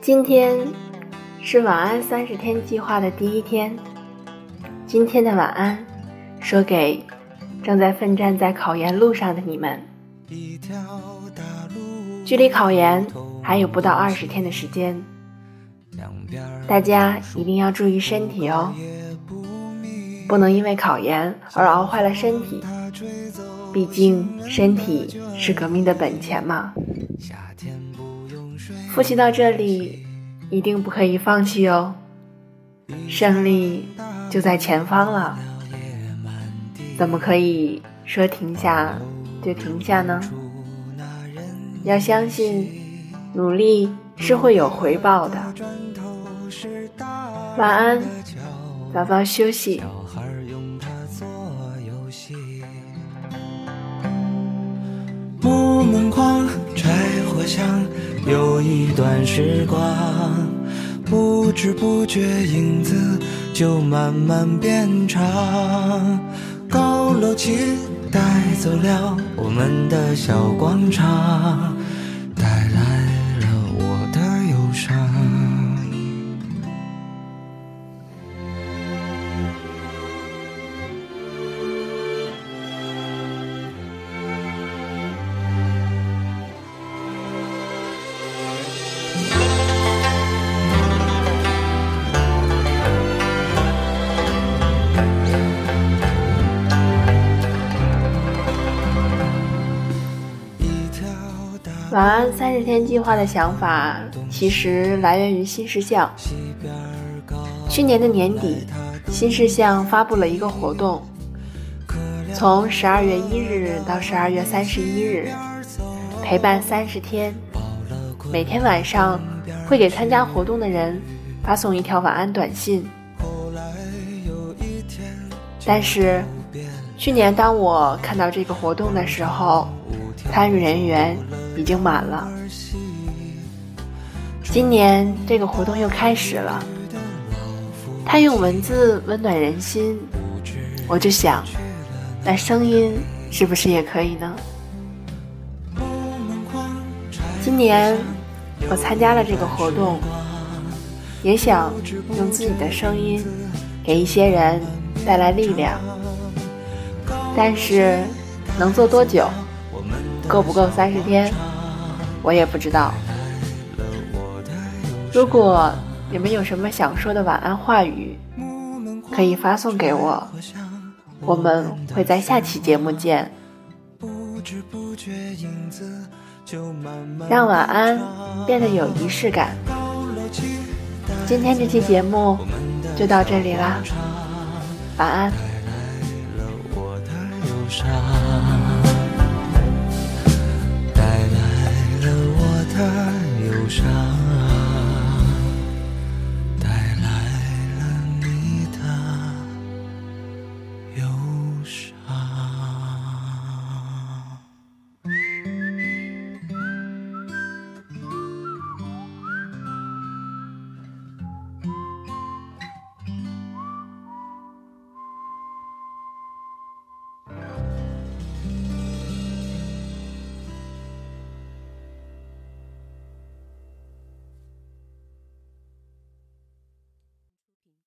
今天是晚安三十天计划的第一天。今天的晚安，说给正在奋战在考研路上的你们。距离考研还有不到二十天的时间，大家一定要注意身体哦，不能因为考研而熬坏了身体。毕竟身体是革命的本钱嘛。复习到这里，一定不可以放弃哦！胜利就在前方了，怎么可以说停下就停下呢？要相信，努力是会有回报的。晚安，早早休息。木门框，柴火香。有一段时光，不知不觉影子就慢慢变长。高楼起带走了我们的小广场。晚安三十天计划的想法，其实来源于新事项。去年的年底，新事项发布了一个活动，从十二月一日到十二月三十一日，陪伴三十天，每天晚上会给参加活动的人发送一条晚安短信。但是，去年当我看到这个活动的时候，参与人员。已经满了。今年这个活动又开始了，他用文字温暖人心，我就想，那声音是不是也可以呢？今年我参加了这个活动，也想用自己的声音给一些人带来力量，但是能做多久？够不够三十天？我也不知道。如果你们有什么想说的晚安话语，可以发送给我，我们会在下期节目见。让晚安变得有仪式感。今天这期节目就到这里啦，晚安。